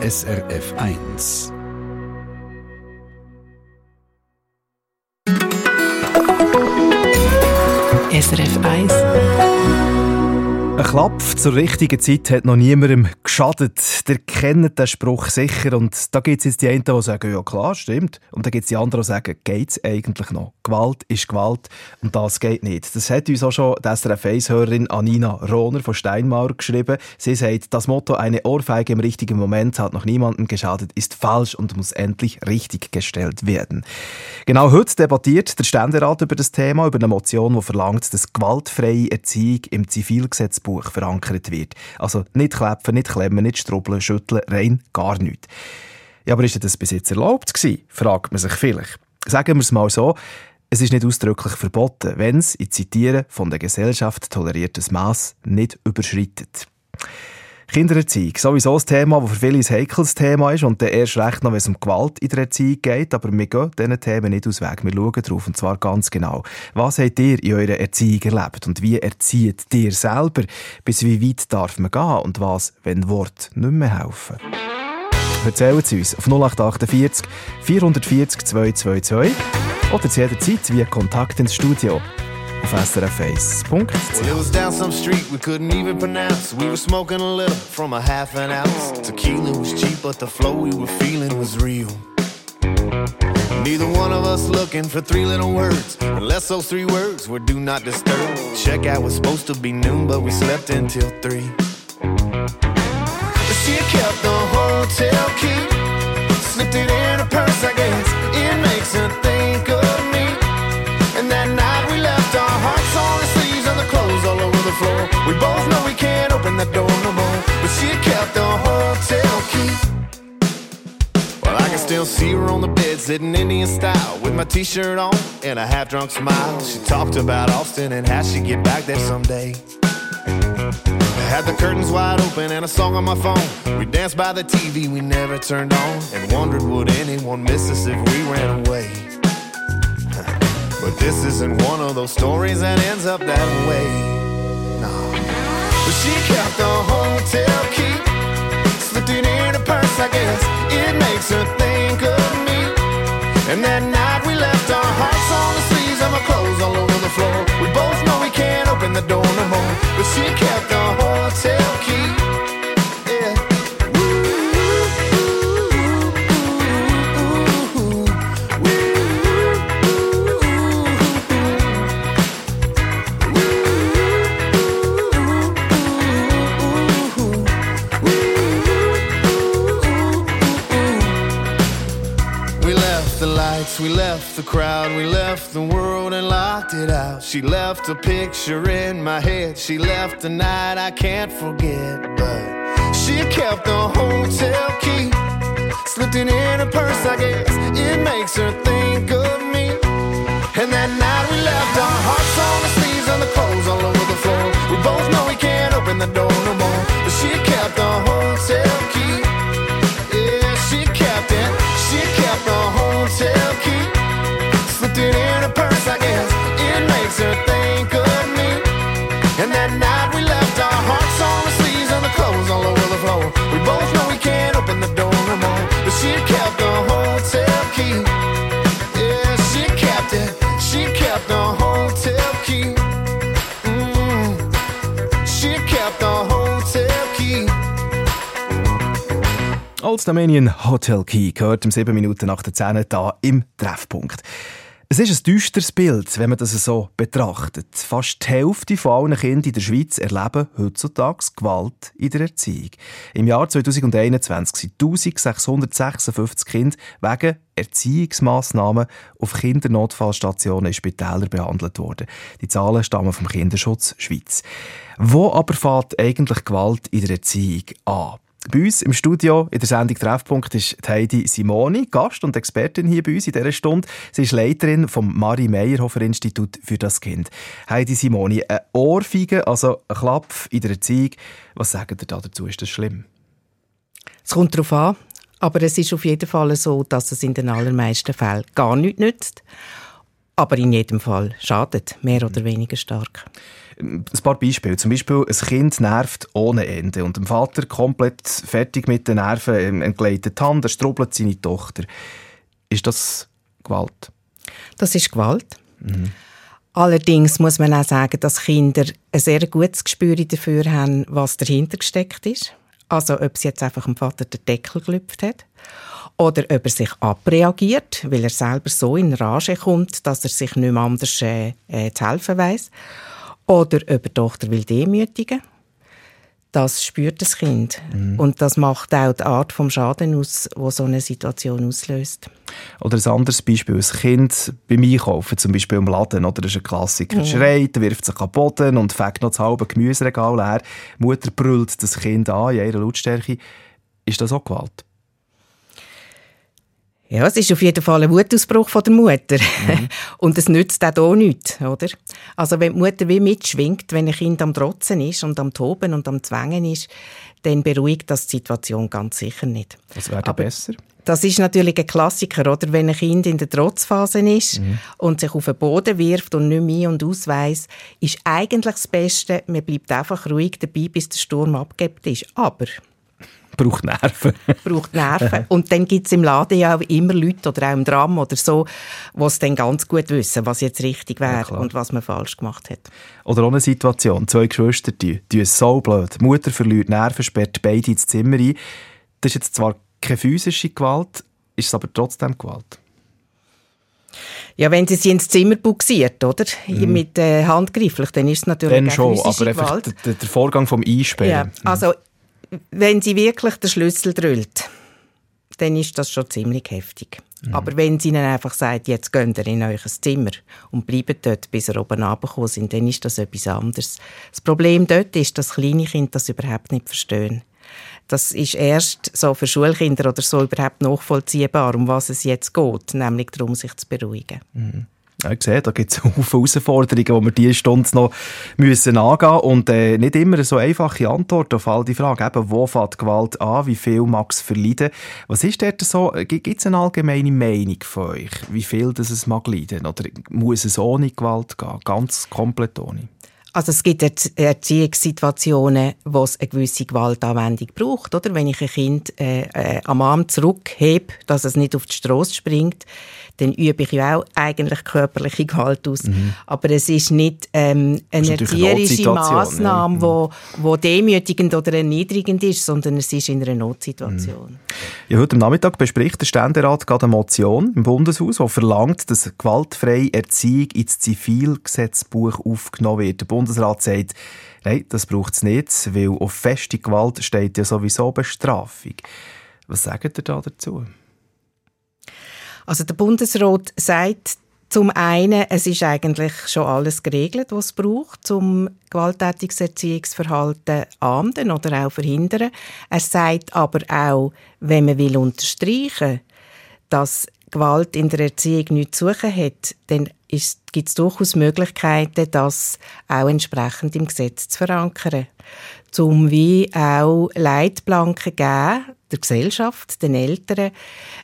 SRF 1. SRF 1 ein Klapp zur richtigen Zeit hat noch niemandem geschadet. Der kennt den Spruch sicher. Und da gibt es jetzt die einen, die sagen, ja klar, stimmt. Und dann gibt es die anderen, die sagen, geht es eigentlich noch? Gewalt ist Gewalt und das geht nicht. Das hat uns auch schon die SRF 1-Hörerin Anina Rohner von Steinmauer geschrieben. Sie sagt, das Motto, eine Ohrfeige im richtigen Moment hat noch niemandem geschadet, ist falsch und muss endlich richtig gestellt werden. Genau heute debattiert der Ständerat über das Thema, über eine Motion, die verlangt, dass gewaltfreie Erziehung im Zivilgesetzbuch Buch verankert wird. Also nicht klepfen, nicht klemmen, nicht strubbeln, schütteln, rein gar nichts. Ja, aber ist das bis jetzt erlaubt gewesen? Fragt man sich vielleicht. Sagen wir es mal so, es ist nicht ausdrücklich verboten, wenn es, ich zitiere, von der Gesellschaft toleriertes Maß nicht überschreitet. Kindererziehung, sowieso ein Thema, das für viele ein heikles Thema ist und dann erst recht noch, wenn es um Gewalt in der Erziehung geht, aber wir gehen diesen Themen nicht aus Weg. Wir schauen drauf und zwar ganz genau. Was habt ihr in eurer Erziehung erlebt und wie erzieht ihr selber? Bis wie weit darf man gehen und was, wenn Wort nicht mehr helfen? Erzählen Sie uns auf 0848 440 222 oder zu jeder Zeit via Kontakt ins Studio auf srf1.ch. Well, it was down some street we couldn't even pronounce. We were smoking a little from a half an ounce. Tequila was cheap, but the flow we were feeling was real. Neither one of us looking for three little words, unless those three words were do not disturb. Checkout was supposed to be noon, but we slept until three. She kept open door no more, but she kept the hotel key. Well, I can still see her on the bed, sitting Indian style, with my t-shirt on and a half-drunk smile. She talked about Austin and how she'd get back there someday. I had the curtains wide open and a song on my phone. We danced by the TV we never turned on and wondered would anyone miss us if we ran away. But this isn't one of those stories that ends up that way. She kept the hotel key, slipped it in her purse, I guess. It makes her think of me. And that night we left our hearts on the sleeves of our clothes all over the floor. We both know we can't open the door no more. But she kept the hotel key. We left the crowd, we left the world and locked it out. She left a picture in my head, she left a night I can't forget. But she kept the hotel key, slipped it in her purse, I guess. It makes her think of me. And that night we left our hearts on the sleeves and the clothes all over the floor. We both know we can't open the door no more, but she kept the hotel Old Dominion Hotel Key gehört um 7 Minuten nach der 10 da im Treffpunkt. Es ist ein düsteres Bild, wenn man das so betrachtet. Fast die Hälfte von allen Kindern in der Schweiz erleben heutzutage Gewalt in der Erziehung. Im Jahr 2021 sind 1656 Kinder wegen Erziehungsmaßnahmen auf Kindernotfallstationen in Spitälern behandelt worden. Die Zahlen stammen vom Kinderschutz Schweiz. Wo aber fängt eigentlich Gewalt in der Erziehung an? Bei uns im Studio in der Sendung Treffpunkt ist Heidi Simoni, Gast und Expertin hier bei uns in dieser Stunde. Sie ist Leiterin vom Marie Meyerhofer Institut für das Kind. Heidi Simoni, eine Ohrfeige, also ein Klapp in der Erziehung. Was sagen da dazu? Ist das schlimm? Es kommt darauf an, aber es ist auf jeden Fall so, dass es in den allermeisten Fällen gar nichts nützt. aber in jedem Fall schadet, mehr oder weniger stark. Ein paar Beispiele. Zum Beispiel, ein Kind nervt ohne Ende und dem Vater komplett fertig mit den Nerven entgleitet die Hand, er strubbelt seine Tochter. Ist das Gewalt? Das ist Gewalt. Mhm. Allerdings muss man auch sagen, dass Kinder ein sehr gutes Gespür dafür haben, was dahinter gesteckt ist. Also ob es jetzt einfach dem Vater den Deckel gelüpft hat oder ob er sich abreagiert, weil er selber so in Rage kommt, dass er sich nicht mehr anders äh, äh, zu helfen weiß. Oder ob er die Tochter will demütigen das spürt das Kind. Mhm. Und das macht auch die Art vom Schaden aus, wo so eine Situation auslöst. Oder ein anderes Beispiel, ein Kind beim Einkaufen, zum Beispiel im Laden, oder das ist ein Klassiker, mhm. schreit, wirft sich am Boden und fängt noch das halbe Gemüseregal leer. Die Mutter brüllt das Kind an in ihrer Lautstärke. Ist das auch Gewalt? Ja, es ist auf jeden Fall ein Wutausbruch von der Mutter. Mhm. Und es nützt auch hier nichts, oder? Also wenn die Mutter wie mitschwingt, wenn ein Kind am Trotzen ist und am Toben und am Zwängen ist, dann beruhigt das die Situation ganz sicher nicht. Was wäre besser? Das ist natürlich ein Klassiker, oder? Wenn ein Kind in der Trotzphase ist mhm. und sich auf den Boden wirft und nicht mehr und ausweist, ist eigentlich das Beste, man bleibt einfach ruhig dabei, bis der Sturm abgebt ist. Aber braucht Nerven. braucht Nerven. Und dann gibt es im Laden ja auch immer Leute oder auch im Drama oder so, die es dann ganz gut wissen, was jetzt richtig wäre ja, und was man falsch gemacht hat. Oder auch eine Situation, zwei Geschwister, die, die ist so blöd. Die Mutter verliert Nerven, sperrt beide ins Zimmer ein. Das ist jetzt zwar keine physische Gewalt, ist es aber trotzdem Gewalt. Ja, wenn sie sie ins Zimmer buxiert, oder? Mhm. Mit äh, handgreiflich, dann ist es natürlich dann schon, aber Gewalt. Der, der, Vorgang vom Einsperren. Ja, also wenn sie wirklich den Schlüssel drüllt, dann ist das schon ziemlich heftig. Mhm. Aber wenn sie ihnen einfach sagt, jetzt geht ihr in euer Zimmer und bleibt dort, bis ihr oben runtergekommen sind, dann ist das etwas anderes. Das Problem dort ist, dass kleine Kinder das überhaupt nicht verstehen. Das ist erst so für Schulkinder oder so überhaupt nachvollziehbar, um was es jetzt geht, nämlich darum, sich zu beruhigen. Mhm. Ja, ich sehe, da gibt es viele Herausforderungen, die wir diese Stunde noch müssen angehen müssen. Und äh, nicht immer so einfache Antwort auf all die Fragen. Eben, wo fängt Gewalt an? Wie viel mag es verleiden? Was ist dort so? Gibt es eine allgemeine Meinung von euch? Wie viel das es mag leiden? Oder muss es ohne Gewalt gehen? Ganz komplett ohne? Also es gibt Erziehungssituationen, wo es eine gewisse Gewaltanwendung braucht. Oder? Wenn ich ein Kind äh, äh, am Arm zurückhebe, dass es nicht auf die Straße springt, dann übe ich ja auch eigentlich körperliche Gewalt aus. Mhm. Aber es ist nicht ähm, eine erzieherische Massnahme, ja. wo, wo demütigend oder erniedrigend ist, sondern es ist in einer Notsituation. Mhm. Ja, heute Nachmittag bespricht der Ständerat gerade eine Motion im Bundeshaus, die verlangt, dass gewaltfreie Erziehung ins Zivilgesetzbuch aufgenommen wird. Der Bundesrat sagt, nein, das braucht es nicht, weil auf feste Gewalt steht ja sowieso Bestrafung. Was sagt ihr da dazu? Also der Bundesrat sagt zum einen, es ist eigentlich schon alles geregelt, was es braucht, um gewalttätiges Erziehungsverhalten ahnden oder auch verhindern. Er sagt aber auch, wenn man will unterstreichen, dass Gewalt in der Erziehung nichts zu suchen hat, dann gibt es durchaus Möglichkeiten, das auch entsprechend im Gesetz zu verankern. Um wie auch Leitplanken geben, der Gesellschaft, den Eltern,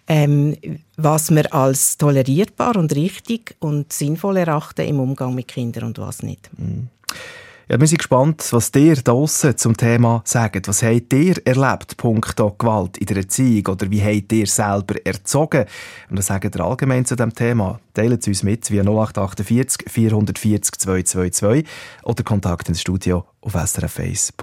ähm, was wir als tolerierbar und richtig und sinnvoll erachten im Umgang mit Kindern und was nicht. Mhm. Ja, wir sind gespannt, was ihr draussen zum Thema sagt. Was habt ihr erlebt, punkto Gewalt in der Erziehung? Oder wie habt ihr selber erzogen? Und das sagt ihr allgemein zu diesem Thema. Teilt es uns mit via 0848 440 222 oder Kontakt ins Studio auf srf1.ch.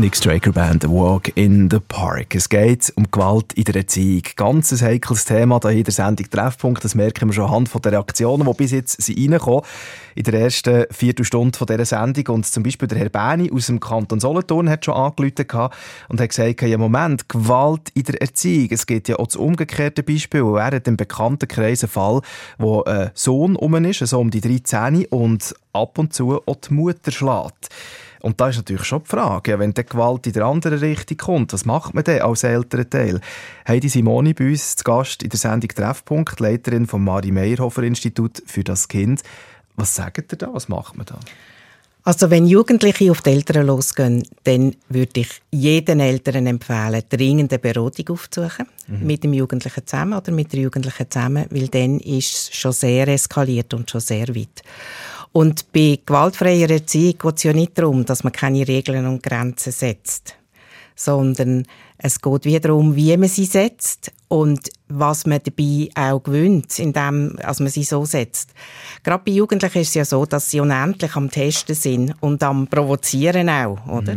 Nick Straker Band «A Walk in the Park». Es geht um Gewalt in der Erziehung. Ganz ein heikles Thema hier in der Sendung «Treffpunkt». Das merken wir schon anhand der Reaktionen, die bis jetzt sind reingekommen in der ersten Viertelstunde dieser Sendung. Und zum Beispiel der Herr Bäni aus dem Kanton Solothurn hat schon angerufen und hat gesagt, ja Moment, Gewalt in der Erziehung. Es gibt ja auch das umgekehrte Beispiel. Er hat im bekannten Kreis einen Fall, wo ein Sohn um ist, so um die 13 und ab und zu auch die Mutter schlägt. Und da ist natürlich schon die Frage, wenn die Gewalt in der anderen Richtung kommt, was macht man denn als Elternteil? Heidi Simoni bei uns zu Gast in der Sendung Treffpunkt, Leiterin vom Mari Meyerhofer Institut für das Kind. Was sagt ihr da? Was macht man da? Also wenn Jugendliche auf die Eltern losgehen, dann würde ich jeden Eltern empfehlen, dringend eine Beratung aufzusuchen. Mit dem Jugendlichen zusammen oder mit der Jugendlichen zusammen, weil dann ist es schon sehr eskaliert und schon sehr weit. Und bei gewaltfreier Erziehung geht es ja nicht darum, dass man keine Regeln und Grenzen setzt, sondern es geht wieder darum, wie man sie setzt und was man dabei auch gewöhnt, indem also man sie so setzt. Gerade bei Jugendlichen ist es ja so, dass sie unendlich am Testen sind und am Provozieren auch, oder?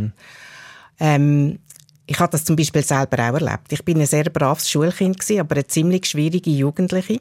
Ähm, ich habe das zum Beispiel selber auch erlebt. Ich bin ein sehr braves Schulkind gewesen, aber eine ziemlich schwierige Jugendliche.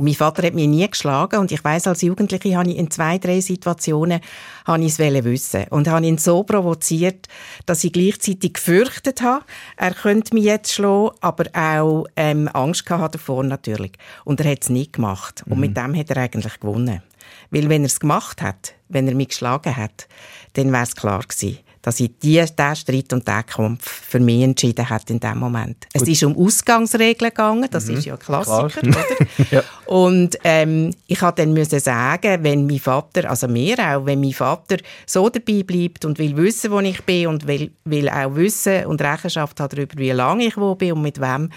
Und mein Vater hat mich nie geschlagen und ich weiß als Jugendliche habe ich in zwei, drei Situationen habe ich es wissen und habe ihn so provoziert, dass ich gleichzeitig gefürchtet habe, er könnte mich jetzt schlagen, aber auch ähm, Angst gehabt davor natürlich. Und er hat es nicht gemacht und mit dem hat er eigentlich gewonnen. Weil wenn er es gemacht hat, wenn er mich geschlagen hat, dann wäre es klar gewesen, dass ich die, diesen Streit und diesen Kampf für mich entschieden hat in dem Moment. Es ist um Ausgangsregeln gegangen, das ist ja ein Klassiker, Klar. oder? Ja. Und ähm, ich habe dann müssen sagen, wenn mein Vater, also mir auch, wenn mein Vater so dabei bleibt und will wissen, wo ich bin und will, will auch wissen und Rechenschaft hat darüber, wie lange ich wo bin und mit wem,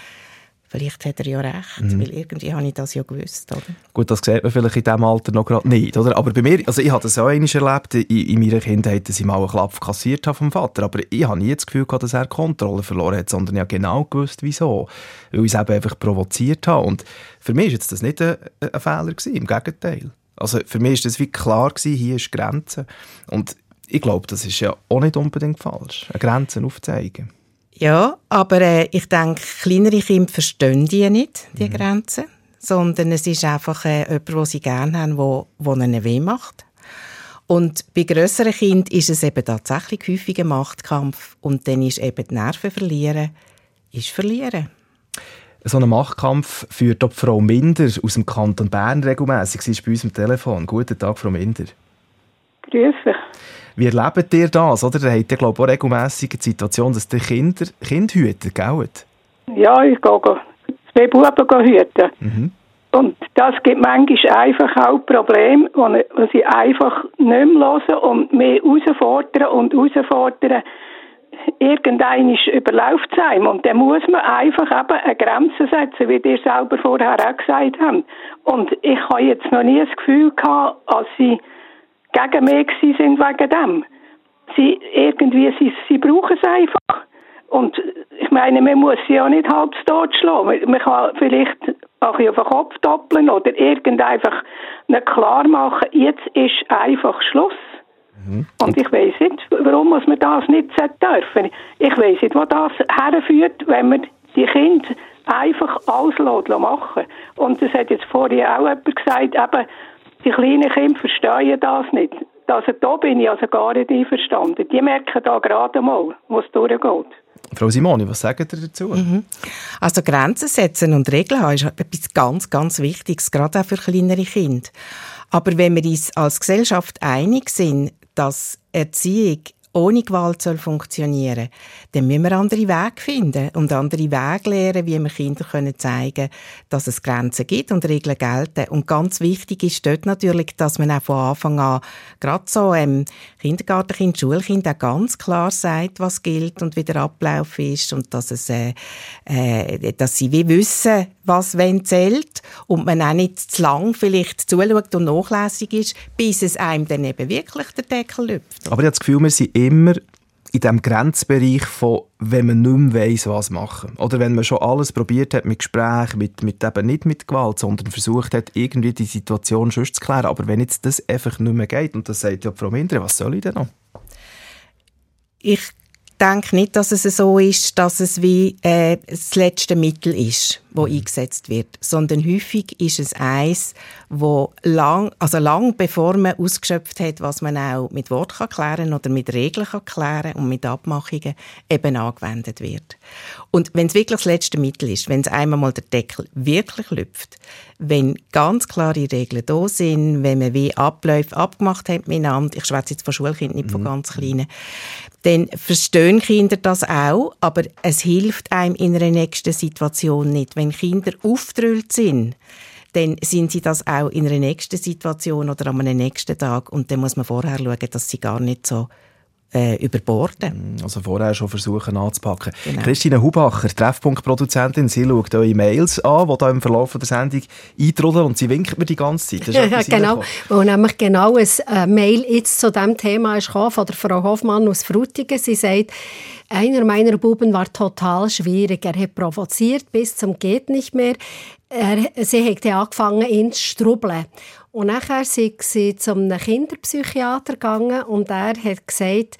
vielleicht hat er ja recht, weil irgendwie habe ich das ja gewusst, oder? Gut, das sieht man vielleicht in diesem Alter noch gerade nicht, oder? Aber bei mir, also ich habe das auch einmal erlebt, in, in meiner Kindheit, dass ich mal einen Klapp kassiert habe vom Vater, aber ich habe nie das Gefühl gehabt, dass er Kontrolle verloren hat, sondern ich habe genau gewusst, wieso. Weil ich es eben einfach provoziert habe. Und für mich war jetzt das nicht ein, ein Fehler, gewesen, im Gegenteil. Also für mich war das wie klar, gewesen, hier ist Grenze. Und ich glaube, das ist ja auch nicht unbedingt falsch, eine Grenze aufzeigen. Ja, aber äh, ich denke, kleinere Kinder verstehen die nicht, die Grenzen, sondern es ist einfach äh, jemand, den sie gerne haben, wo, wo ihnen weh macht. Und bei grösseren Kindern ist es eben tatsächlich häufig ein Machtkampf und dann ist eben die Nerven verlieren, ist verlieren. So einen Machtkampf führt auch Frau Minder aus dem Kanton Bern regelmässig. Sie ist bei uns am Telefon. Guten Tag, Frau Minder. Grüß dich. Wie erlebt ihr das? Oder? Ihr habt ja, glaube ich, auch regelmässig die Situation, dass die Kinder Kind hüten, gell? Ja, ich gehe zwei Buben hüten. Und das gibt manchmal einfach auch Probleme, wo sie einfach nicht mehr hören und mehr herausfordern und herausfordern. Irgendein ist überläuft es einem. Und dann muss man einfach eben eine Grenze setzen, wie ihr selber vorher auch gesagt habt. Und ich habe jetzt noch nie das Gefühl gehabt, als sie gegen mich sind wegen dem. Sie, irgendwie, sie, sie brauchen es einfach. Und ich meine, man muss sie ja nicht halb tot schlagen. Man- kann vielleicht auch auf den Kopf doppeln oder irgend einfach nicht klar machen, jetzt ist einfach Schluss. Und ich weiß nicht, warum muss man das nicht dürfen. Ich weiß nicht, wo das herführt, wenn man die Kinder einfach alles lässt machen Und das hat jetzt vorhin auch jemand gesagt, eben, die kleinen Kinder verstehen das nicht. Also da bin ich also gar nicht einverstanden. Die merken da gerade mal, wo es durchgeht. Frau Simoni, was sagt ihr dazu? Also Grenzen setzen und Regeln haben ist etwas ganz, ganz Wichtiges, gerade auch für kleinere Kinder. Aber wenn wir uns als Gesellschaft einig sind, dass Erziehung ohne Gewalt soll funktionieren, dann müssen wir andere Wege finden und andere Wege lernen, wie wir Kindern können zeigen, dass es Grenzen gibt und Regeln gelten. Und ganz wichtig ist dort natürlich, dass man auch von Anfang an gerade so ähm, Kindergartenkind, Schulkind auch ganz klar sagt, was gilt und wie der Ablauf ist und dass es, äh, äh, dass sie wie wissen, was wenn zählt und man auch nicht zu lang vielleicht zuschaut und nachlässig ist, bis es einem dann eben wirklich der Deckel lüpft. Aber ich habe das Gefühl, wir sind immer in diesem Grenzbereich von, wenn man nicht mehr weiss, was machen. Oder wenn man schon alles probiert hat mit Gesprächen, mit, mit eben nicht mit Gewalt, sondern versucht hat, irgendwie die Situation schon zu klären. Aber wenn jetzt das einfach nicht mehr geht, und das sagt ja Frau Mindre, was soll ich denn noch? Ich denke nicht, dass es so ist, dass es wie äh, das letzte Mittel ist, wo eingesetzt wird, sondern häufig ist es eins, wo lang, also lang bevor man ausgeschöpft hat, was man auch mit Wort kann klären oder mit Regeln kann klären und mit Abmachungen eben angewendet wird. Und wenn es wirklich das letzte Mittel ist, wenn es einmal mal der Deckel wirklich lüpft, wenn ganz klare Regeln da sind, wenn man wie Abläufe abgemacht hat miteinander, ich schwätze jetzt von Schulkindern, nicht von ganz Kleinen, dann verstehen Kinder das auch, aber es hilft einem in einer nächsten Situation nicht. Wenn Kinder auftrüllt sind, dann sind sie das auch in einer nächsten Situation oder an einem nächsten Tag und dann muss man vorher schauen, dass sie gar nicht so äh, überborden. Also vorher schon versuchen anzupacken. Genau. Christine Hubacher, Treffpunktproduzentin, sie schaut eure Mails an, die da im Verlauf der Sendung eintrudeln und sie winkt mir die ganze Zeit. Ja, genau, wo nämlich genau ein äh, Mail jetzt zu diesem Thema ist gekommen, von der Frau Hoffmann aus Frutigen. Sie sagt, einer meiner Buben war total schwierig. Er hat provoziert bis zum geht nicht mehr. Er, sie hat angefangen, ihn zu strubbeln. Und nachher sind sie zu einem Kinderpsychiater gegangen und er hat gesagt,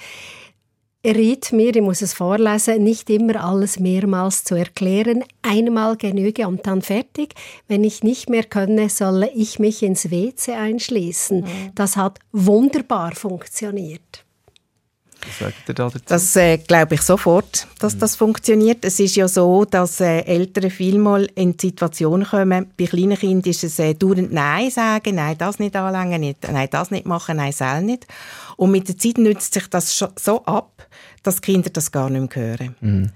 er riet mir, ich muss es vorlesen, nicht immer alles mehrmals zu erklären. Einmal genüge und dann fertig. Wenn ich nicht mehr könne, solle ich mich ins WC einschließen. Das hat wunderbar funktioniert. Was sagt ihr da dazu? Das äh, glaube ich sofort, dass das funktioniert. Es ist ja so, dass äh, Eltern vielmal in die Situation kommen, bei kleinen Kindern ist es äh, dauernd Nein sagen, nein, das nicht anlängen, nicht, nein, das nicht machen, nein, soll nicht. Und mit der Zeit nützt sich das so ab, dass Kinder das gar nicht mehr hören.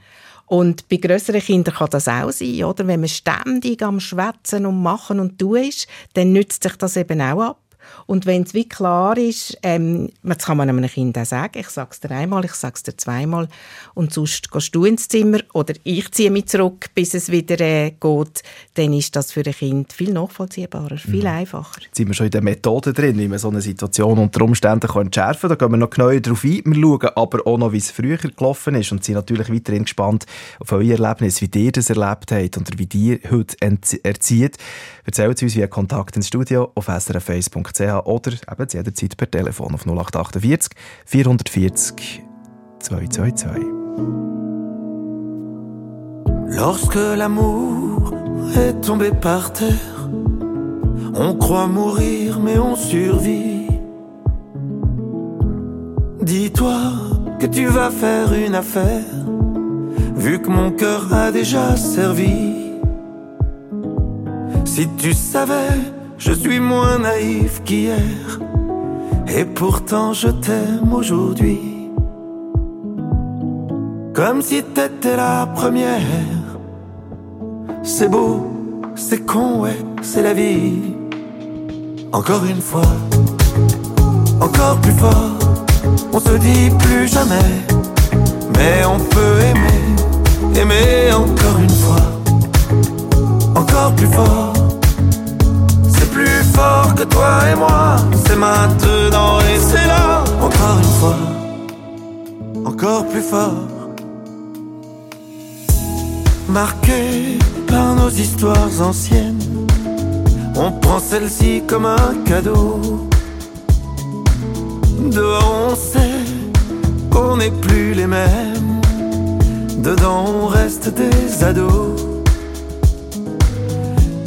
Und bei grösseren Kindern kann das auch sein, oder? Wenn man ständig am Schwätzen und Machen und Tun ist, dann nützt sich das eben auch ab. Und wenn es wie klar ist, ähm, das kann man einem Kind auch sagen, ich sage es dir einmal, ich sage es dir zweimal und sonst gehst du ins Zimmer oder ich ziehe mich zurück, bis es wieder äh, geht, dann ist das für ein Kind viel nachvollziehbarer, viel einfacher. Jetzt sind wir schon in den Methoden drin, wie man so eine Situation unter Umständen kann entschärfen kann. Da gehen wir noch genauer darauf ein. Wir schauen aber auch noch, wie es früher gelaufen ist und sind natürlich weiterhin gespannt auf euer Erlebnis, wie ihr das erlebt habt oder wie ihr heute ent- erzieht. Erzählt uns via Kontakt ins Studio auf srf1.ch oder eben jederzeit per Telefon auf 0848 440 222. Lorsque l'amour est tombé par terre, on croit mourir mais on survit. Dis-toi que tu vas faire une affaire, vu que mon cœur a déjà servi. Si tu savais, je suis moins naïf qu'hier, et pourtant je t'aime aujourd'hui. Comme si t'étais la première. C'est beau, c'est con, ouais, c'est la vie. Encore une fois, encore plus fort. On se dit plus jamais, mais on peut aimer, aimer encore une fois, encore plus fort. C'est plus fort que toi et moi, c'est maintenant et c'est là, encore une fois, encore plus fort. Marqué par nos histoires anciennes, on prend celle-ci comme un cadeau. Dehors on sait qu'on n'est plus les mêmes. Dedans on reste des ados.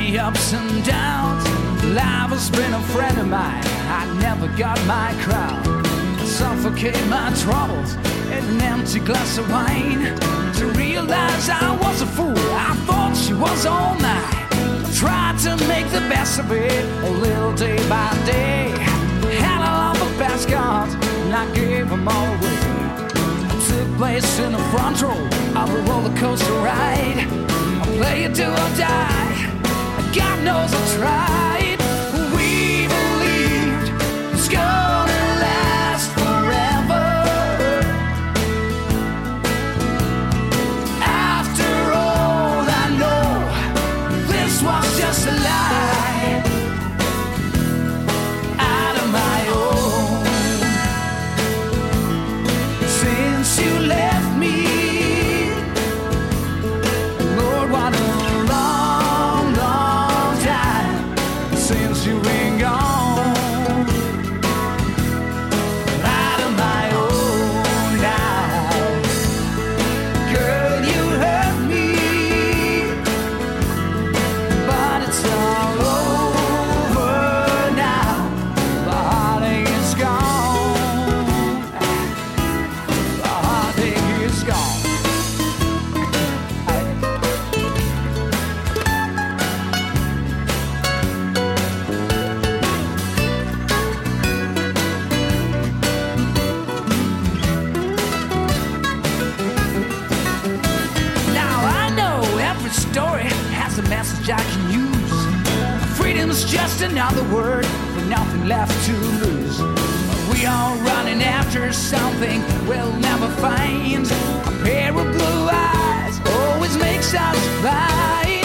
Many ups and downs. Life has been a friend of mine. I never got my crown. Suffocate my troubles in an empty glass of wine. To realize I was a fool, I thought she was all mine. I tried to make the best of it, a little day by day. Had a lot of cards, and I gave them all away. I took place in the front row of a roller coaster ride. I play it do or die. God knows I tried. Just another word for nothing left to lose. We are running after something we'll never find. A pair of blue eyes always makes us blind.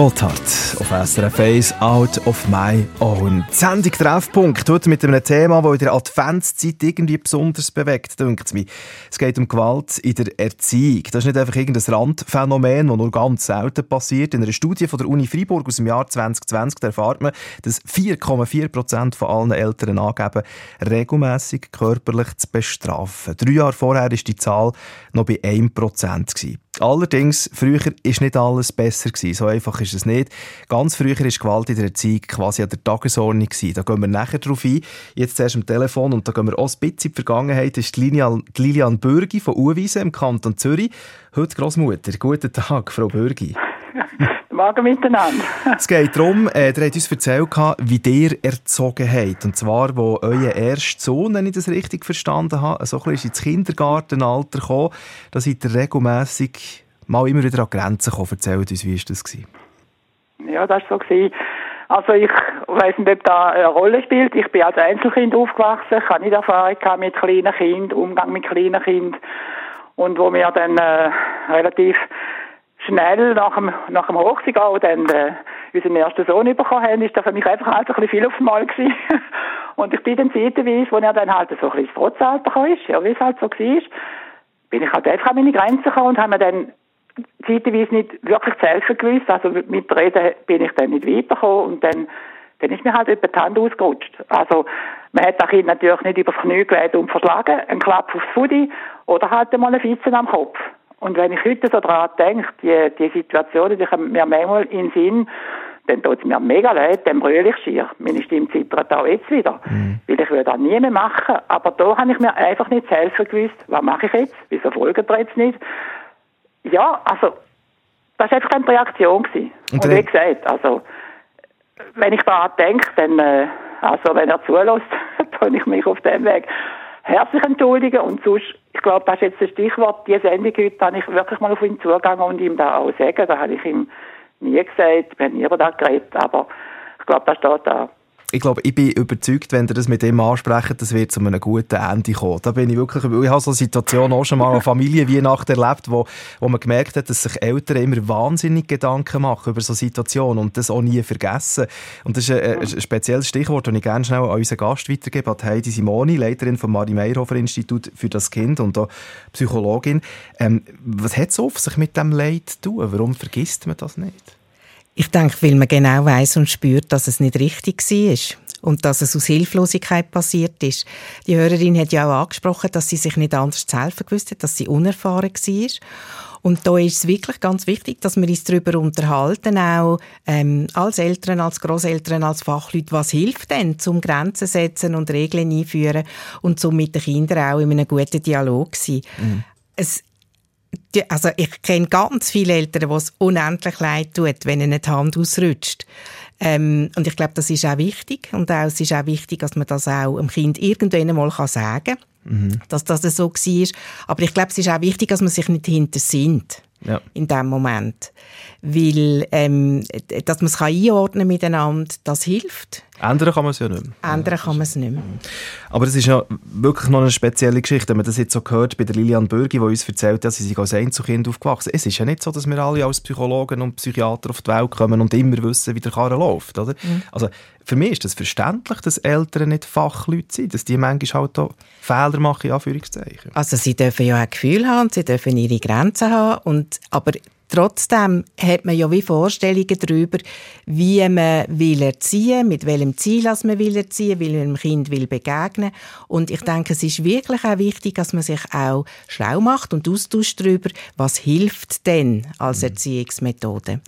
Gotthard auf SRF 1 Out of My Own. Die Sendung Treffpunkt heute mit einem Thema, das in der Adventszeit irgendwie besonders bewegt, denkt mir. Es geht um Gewalt in der Erziehung. Das ist nicht einfach irgendein Randphänomen, das nur ganz selten passiert. In einer Studie von der Uni Freiburg aus dem Jahr 2020 erfahrt man, dass 4,4 Prozent von allen Eltern angeben, regelmäßig körperlich zu bestrafen. Drei Jahre vorher war die Zahl noch bei 1 Prozent. Allerdings, früher war nicht alles besser. Gewesen. So einfach ist es nicht. Ganz früher war Gewalt in der Erziehung quasi an der Tagesordnung. Gewesen. Da gehen wir nachher drauf ein. Jetzt zuerst am Telefon und da gehen wir auch ein bisschen in die Vergangenheit. Das ist Lilian, Bürgi von Uwiesen im Kanton Zürich. Heute Grossmutter. Guten Tag, Frau Bürgi. Morgen miteinander. Es geht darum, äh, ihr habt uns erzählt, wie ihr erzogen habt. Und zwar, wo euer erster Sohn, wenn ich das richtig verstanden habe, so ein bisschen ins Kindergartenalter kam, da seid ihr regelmässig mal immer wieder an Grenzen gekommen. Erzählt uns, wie war das? Gewesen? Ja, das war so. Gewesen. Also ich weiß nicht, ob da eine Rolle spielt. Ich bin als Einzelkind aufgewachsen. Ich habe nicht Erfahrung mit kleinen Kindern, Umgang mit kleinen Kindern. Und wo wir dann äh, relativ schnell nach dem, nach dem Hochseegau dann äh, unseren ersten Sohn bekommen haben, ist das für mich einfach halt ein bisschen viel auf einmal gewesen. Und ich bin dann zeitweise, wo er dann halt so ein bisschen ins Trotzalter gekommen ist, ja, wie es halt so war, bin ich halt einfach an meine Grenzen gekommen und habe mir dann zeitweise nicht wirklich zu helfen gewusst. Also mit Reden bin ich dann nicht weitergekommen und dann, dann ist mir halt über die Hand ausgerutscht. Also man hat das Kind natürlich nicht übers Knie gelegt und verschlagen, einen Klapp aufs Fudi oder halt mal eine Fitze am Kopf. Und wenn ich heute so daran denke, die, die Situationen, die kommen mir manchmal in den Sinn, dann tut es mir mega leid, dann brülle ich schier. Meine Stimme zittert auch jetzt wieder. Mhm. Weil ich würde das nie mehr machen. Aber da habe ich mir einfach nicht zu helfen gewusst. Was mache ich jetzt? Wieso folgen ihr jetzt nicht? Ja, also, das war einfach eine Reaktion. Gewesen. Und, Und wie gesagt, also, wenn ich daran denke, dann, äh, also, wenn er zulässt, tue ich mich auf dem Weg herzlich entschuldigen und sonst, ich glaube, das ist jetzt das Stichwort, die Sendung heute, habe ich wirklich mal auf ihn zugehen und ihm da auch sagen, da habe ich ihm nie gesagt, wir haben nie über das geredet, aber ich glaube, das steht da ich glaube, ich bin überzeugt, wenn ihr das mit dem ansprecht, das wird zu einem guten Ende kommen. Da bin ich wirklich, ich habe so eine Situation auch schon mal an Familienweihnachten erlebt, wo, wo man gemerkt hat, dass sich Eltern immer wahnsinnig Gedanken machen über so Situationen und das auch nie vergessen. Und das ist ein, ein spezielles Stichwort, das ich gerne schnell an unseren Gast weitergebe, an Heidi Simoni, Leiterin vom Marie Meyerhofer Institut für das Kind und auch Psychologin. Ähm, was hat es auf sich mit dem Leid zu tun? Warum vergisst man das nicht? Ich denke, weil man genau weiß und spürt, dass es nicht richtig war und dass es aus Hilflosigkeit passiert ist. Die Hörerin hat ja auch angesprochen, dass sie sich nicht anders zu helfen gewusst hat, dass sie unerfahren war. Und da ist es wirklich ganz wichtig, dass wir uns darüber unterhalten, auch ähm, als Eltern, als Großeltern, als Fachleute, was hilft denn, zum Grenzen setzen und Regeln einführen und so mit den Kindern auch in einem guten Dialog sein. Mhm. Es also ich kenne ganz viele Eltern, die es unendlich leid tut, wenn ihnen die Hand ausrutscht. Ähm, und ich glaube, das ist auch wichtig. Und auch, es ist auch wichtig, dass man das auch dem Kind irgendwann einmal sagen kann, mhm. dass das so war. Aber ich glaube, es ist auch wichtig, dass man sich nicht hinter sind. Ja. In dem Moment. Weil, ähm, dass man es einordnen miteinander, das hilft. Ändern kann man es ja nicht mehr. Ändern kann man es nicht mehr. Aber es ist ja wirklich noch eine spezielle Geschichte, wenn man das jetzt so gehört bei der Lilian Bürgi, die uns erzählt, dass sie sich als Einzelkind aufgewachsen Es ist ja nicht so, dass wir alle als Psychologen und Psychiater auf die Welt kommen und immer wissen, wie der Karren läuft. Oder? Mhm. Also für mich ist es das verständlich, dass Eltern nicht Fachleute sind, dass die manchmal halt auch Fehler machen, in Anführungszeichen. Also sie dürfen ja ein Gefühl haben, sie dürfen ihre Grenzen haben, und, aber Trotzdem hat man ja wie Vorstellungen darüber, wie man will erziehen, mit welchem Ziel man will erziehen, will man dem Kind will begegnen. Und ich denke, es ist wirklich auch wichtig, dass man sich auch schlau macht und austauscht darüber, was hilft denn als mhm. Erziehungsmethode.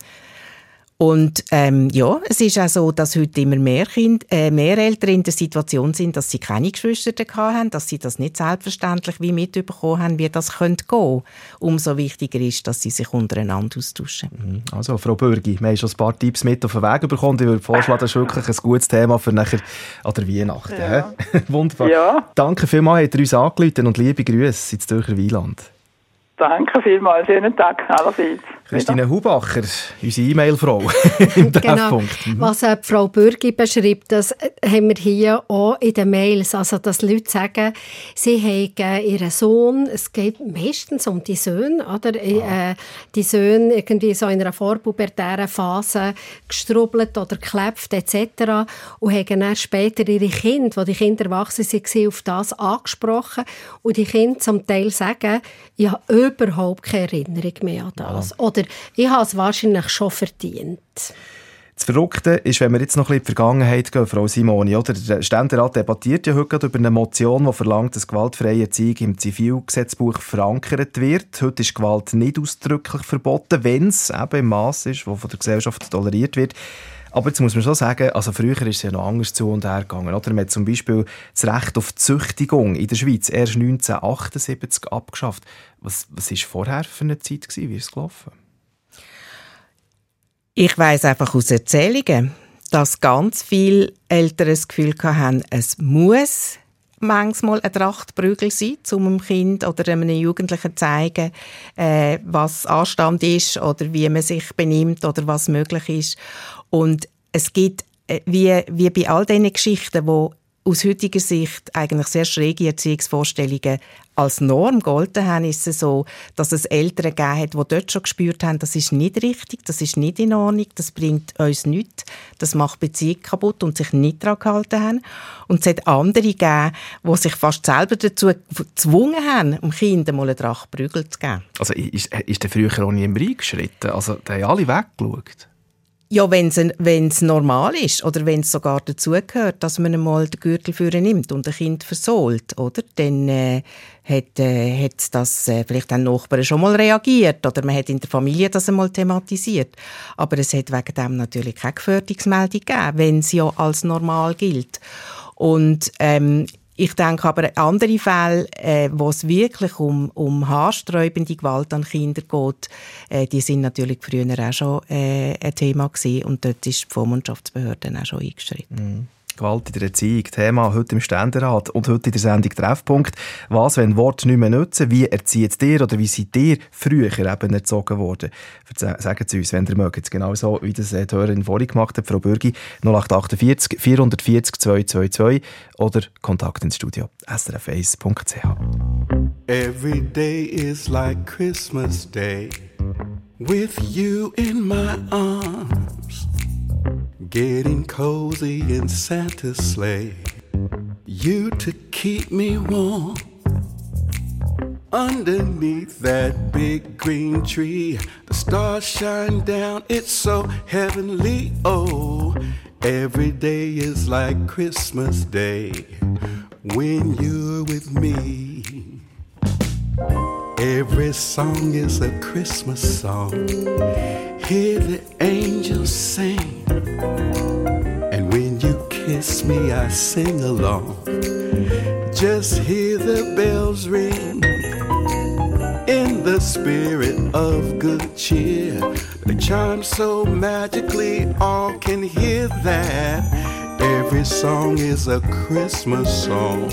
Und ähm, ja, es ist auch so, dass heute immer mehr, kind, äh, mehr Eltern in der Situation sind, dass sie keine Geschwister haben, dass sie das nicht selbstverständlich wie mitbekommen haben, wie das könnte gehen. Umso wichtiger ist, dass sie sich untereinander austauschen. Mhm. Also, Frau Bürgi, wir haben schon ein paar Tipps mit auf den Weg bekommen. Ich würde vorschlagen, das ist wirklich ein gutes Thema für nachher an der Weihnachten. Ja. Wunderbar. Ja. Danke vielmals, habt ihr uns angerufen und liebe Grüße ins Zürcher Wieland. Danke vielmals, schönen Tag allerseits. Christine Hubacher, unsere E-Mail-Frau im Genau. Treffpunkt. Mhm. Was äh, Frau Bürgi beschreibt, das äh, haben wir hier auch in den Mails. Also, dass Leute sagen, sie haben ihren Sohn, es geht meistens um die Söhne, oder? Äh, die Söhne irgendwie so in einer vorpubertären Phase gestrubbelt oder geklebt etc. Und haben dann später ihre Kinder, wo die Kinder erwachsen sind, auf das angesprochen. Und die Kinder zum Teil sagen, ich habe überhaupt keine Erinnerung mehr an das. Oder ich habe es wahrscheinlich schon verdient. Das Verrückte ist, wenn wir jetzt noch ein bisschen in die Vergangenheit gehen, Frau Simoni, oder? Der Ständerat debattiert ja heute über eine Motion, die verlangt, dass gewaltfreie Erziehung im Zivilgesetzbuch verankert wird. Heute ist Gewalt nicht ausdrücklich verboten, wenn es eben im Maß ist, das von der Gesellschaft toleriert wird. Aber jetzt muss man schon sagen, also früher ist es ja noch anders zu und her gegangen. Oder? Man hat zum Beispiel das Recht auf Züchtigung in der Schweiz erst 1978 abgeschafft. Was, was vorher für eine Zeit gewesen? Wie ist es gelaufen? Ich weiß einfach aus Erzählungen, dass ganz viele Eltern das Gefühl haben, es muss manchmal ein Trachtprügel sein, um einem Kind oder einem Jugendlichen zu zeigen, äh, was Anstand ist oder wie man sich benimmt oder was möglich ist. Und es gibt, äh, wie, wie bei all diesen Geschichten, wo aus heutiger Sicht eigentlich sehr schräge Erziehungsvorstellungen als Norm gegolten haben, ist es so, dass es Eltern gegeben hat, die dort schon gespürt haben, das ist nicht richtig, das ist nicht in Ordnung, das bringt uns nichts, das macht Beziehung kaputt und sich nicht daran gehalten haben. Und es hat andere gegeben, die sich fast selber dazu gezwungen haben, um Kindern mal einen Drachprügel zu geben. Also ist, ist der früher auch niemand reingeschritten? Also, da haben alle weggeschaut. Ja, wenn es normal ist oder wenn es sogar dazugehört, dass man einmal den Gürtel für nimmt und ein Kind versohlt, oder? Dann äh, hat, äh, hat das äh, vielleicht ein Nachbarn schon mal reagiert oder man hat in der Familie das einmal thematisiert. Aber es hat wegen dem natürlich keine Gefährdungsmeldung gegeben, wenn es ja als normal gilt. Und ähm, ich denke aber andere Fälle, äh, wo es wirklich um, um haarsträubende Gewalt an Kinder geht, äh, die sind natürlich früher auch schon äh, ein Thema gewesen und dort ist die Vormundschaftsbehörde auch schon eingeschritten. Gewalt in der Erziehung, Thema heute im Ständerat und heute in der Sendung Treffpunkt. Was, wenn Worte nicht mehr nutzen? Wie erzieht ihr oder wie seid ihr früher eben erzogen worden? Sagen Sie uns, wenn ihr mögt. Genau so, wie das äh, die Hörerin vorhin gemacht hat, Frau Bürgi, 0848 440 222 oder Kontakt ins Studio srf1.ch. Every day is like Christmas Day with you in my arms, getting cozy in Santa's sleigh. You to keep me warm underneath that big green tree. The stars shine down, it's so heavenly. Oh, every day is like Christmas Day when you're with me. Every song is a Christmas song. Hear the angels sing. And when you kiss me, I sing along. Just hear the bells ring. In the spirit of good cheer, they chime so magically, all can hear that. Every song is a Christmas song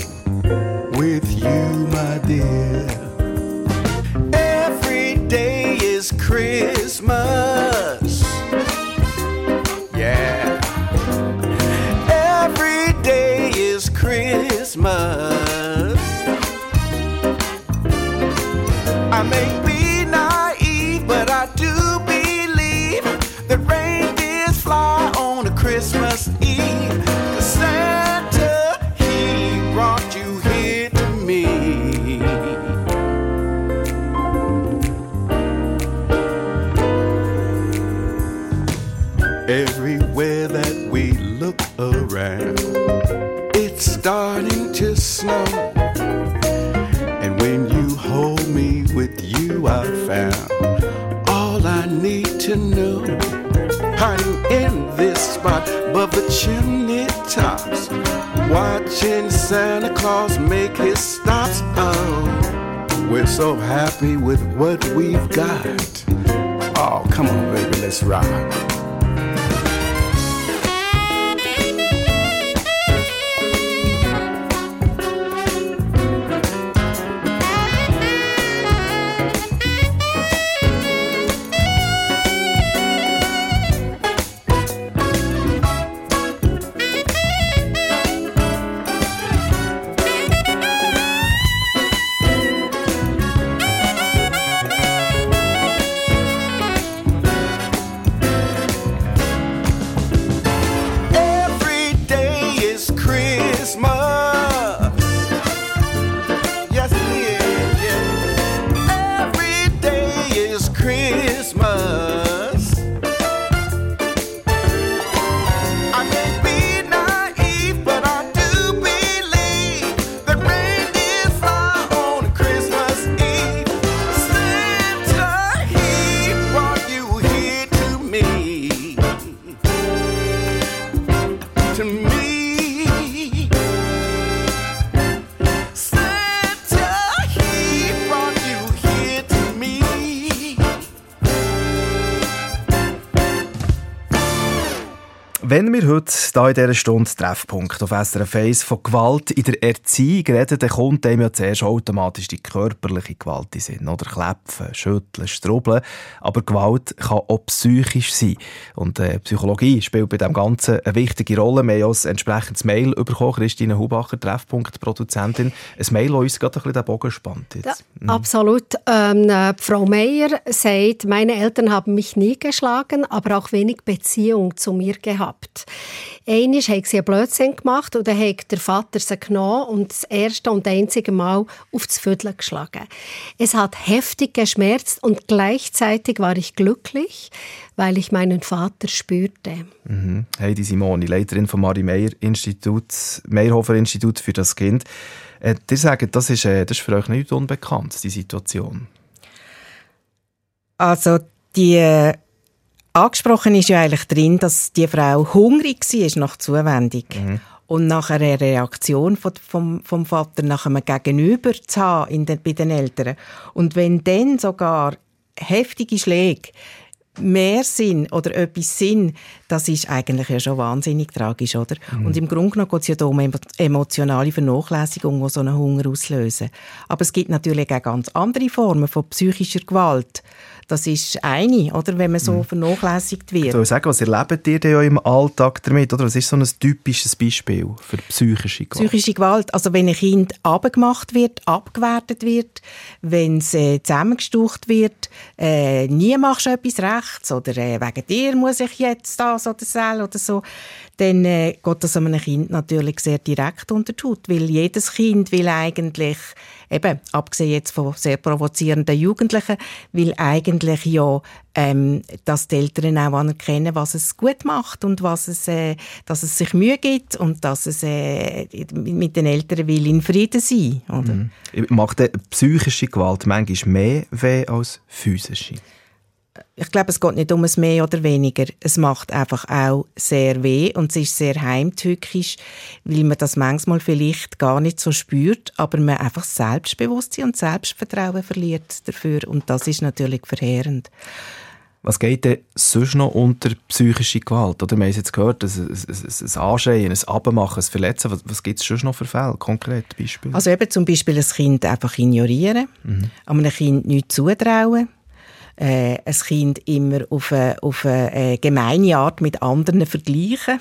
with you, my dear. Is Christmas. Hiding in this spot above the chimney tops, watching Santa Claus make his stops. Oh, we're so happy with what we've got. Oh, come on, baby, let's rock. Wir heute hier in dieser Stunde Treffpunkt auf SRF 1 von Gewalt in der Erziehung reden, dann kommt einem ja zuerst automatisch die körperliche Gewalt in Sinn. Oder Klepfen, Schütteln, Strubbeln. Aber Gewalt kann auch psychisch sein. Und äh, Psychologie spielt bei dem Ganzen eine wichtige Rolle. Wir haben ein entsprechendes Mail bekommen, Christine Hubacher, Treffpunkt-Produzentin. Ein Mail, das uns gerade ein bisschen den Bogen spannt. Jetzt. Ja, absolut. Ähm, äh, Frau Meyer sagt, meine Eltern haben mich nie geschlagen, aber auch wenig Beziehung zu mir gehabt. Einmal haben sie einen Blödsinn gemacht und dann hat der Vater sie genommen und das erste und einzige Mal auf das Viertel geschlagen. Es hat heftig geschmerzt und gleichzeitig war ich glücklich, weil ich meinen Vater spürte. Mhm. Heidi Simoni, Leiterin vom Marie Meyer Institut, Meyerhofer Institut für das Kind. Äh, ihr sagt, das ist, äh, das ist für euch nicht unbekannt, die Situation. Also die äh, angesprochen ist ja eigentlich drin, dass die Frau hungrig war nach Zuwendung. Und nach einer Reaktion von, vom, vom Vater, nach einem Gegenüber zu haben in den, bei den Eltern. Und wenn dann sogar heftige Schläge mehr sind oder etwas sind, das ist eigentlich ja schon wahnsinnig tragisch, oder? Und im Grunde genommen geht es ja da um emo- emotionale Vernachlässigung, die so einen Hunger auslösen. Aber es gibt natürlich auch ganz andere Formen von psychischer Gewalt. Das ist eine, oder? Wenn man so vernachlässigt wird. Ich soll sagen, was erlebt ihr denn ja im Alltag damit? Oder was ist so ein typisches Beispiel für psychische Gewalt? Psychische Gewalt, also wenn ein Kind abgemacht wird, abgewertet wird, wenn es äh, zusammengestucht wird, äh, nie machst du etwas rechts oder äh, wegen dir muss ich jetzt das oder das oder so, dann äh, geht das einem Kind natürlich sehr direkt unter die Haut, weil jedes Kind will eigentlich, eben, abgesehen jetzt von sehr provozierenden Jugendlichen, will eigentlich ja, ähm, dass die Eltern auch anerkennen, was es gut macht und was es, äh, dass es sich Mühe gibt und dass es äh, mit den Eltern will in Frieden sein, oder? Macht denn psychische Gewalt manchmal mehr weh als physische? Ich glaube, es geht nicht um es mehr oder weniger. Es macht einfach auch sehr weh und es ist sehr heimtückisch, weil man das manchmal vielleicht gar nicht so spürt, aber man einfach Selbstbewusstsein und Selbstvertrauen verliert dafür und das ist natürlich verheerend. Was geht denn sonst noch unter psychische Gewalt? Oder wir haben es jetzt gehört, ein, ein, ein Anschreien, ein Abmachen, ein Verletzen. Was, was gibt es sonst noch für Fälle, konkret Beispiele? Also eben zum Beispiel ein Kind einfach ignorieren, einem Kind nichts zutrauen, äh, ein Kind immer auf eine, auf eine äh, gemeine Art mit anderen vergleichen.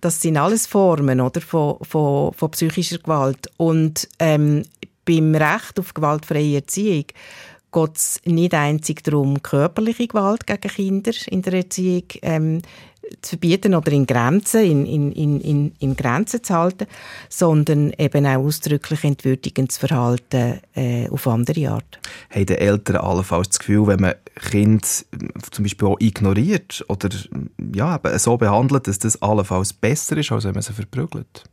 Das sind alles Formen oder, von, von, von psychischer Gewalt. Und ähm, beim Recht auf gewaltfreie Erziehung geht es nicht einzig darum, körperliche Gewalt gegen Kinder in der Erziehung ähm, zu verbieten oder in Grenzen, in, in, in, in, Grenzen zu halten, sondern eben auch ausdrücklich entwürdigendes Verhalten äh, auf andere Art. Haben die Eltern allenfalls das Gefühl, wenn man Kind zum Beispiel auch ignoriert oder ja, eben so behandelt, dass das allenfalls besser ist, als wenn man sie verprügelt?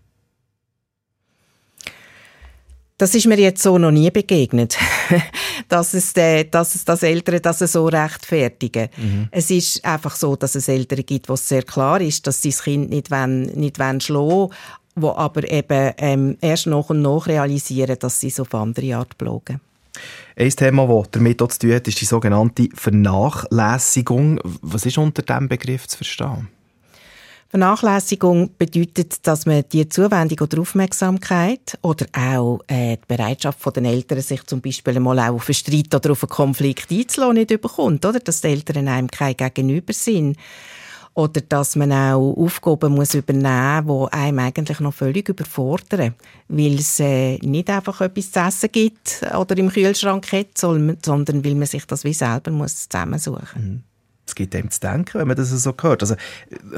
Das ist mir jetzt so noch nie begegnet, dass es, äh, dass es das Eltern das so rechtfertigen. Es ist einfach so, dass es Eltern gibt, wo es sehr klar ist, dass sie das Kind nicht wollen, nicht wollen schlagen wo aber eben ähm, erst nach und nach realisieren, dass sie so auf andere Art plagen. Ein Thema, das damit auch zu tun hat, ist die sogenannte Vernachlässigung. Was ist unter diesem Begriff zu verstehen? Vernachlässigung bedeutet, dass man die Zuwendung oder Aufmerksamkeit oder auch äh, die Bereitschaft der Eltern, sich zum Beispiel mal auch auf einen Streit oder auf einen Konflikt einzulassen, nicht überkommt. Oder? Dass die Eltern einem kein Gegenüber sind. Oder dass man auch Aufgaben muss übernehmen muss, die einem eigentlich noch völlig überfordern. Weil es äh, nicht einfach etwas zu essen gibt oder im Kühlschrank hat, sondern weil man sich das wie selber muss zusammensuchen muss. Es gibt einem zu denken, wenn man das so hört. Also,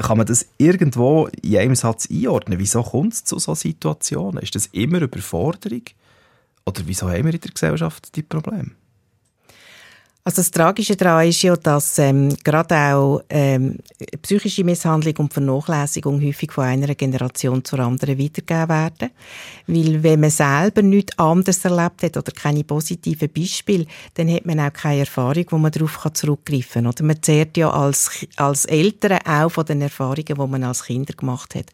kann man das irgendwo in einem Satz einordnen? Wieso kommt es zu solchen Situationen? Ist das immer Überforderung? Oder wieso haben wir in der Gesellschaft die Probleme? Also das Tragische daran ist ja, dass ähm, gerade auch ähm, psychische Misshandlung und Vernachlässigung häufig von einer Generation zur anderen weitergegeben werden. Weil wenn man selber nichts anderes erlebt hat oder keine positiven Beispiele, dann hat man auch keine Erfahrung, wo man darauf zurückgreifen kann. Oder man zehrt ja als, als Eltern auch von den Erfahrungen, die man als Kinder gemacht hat.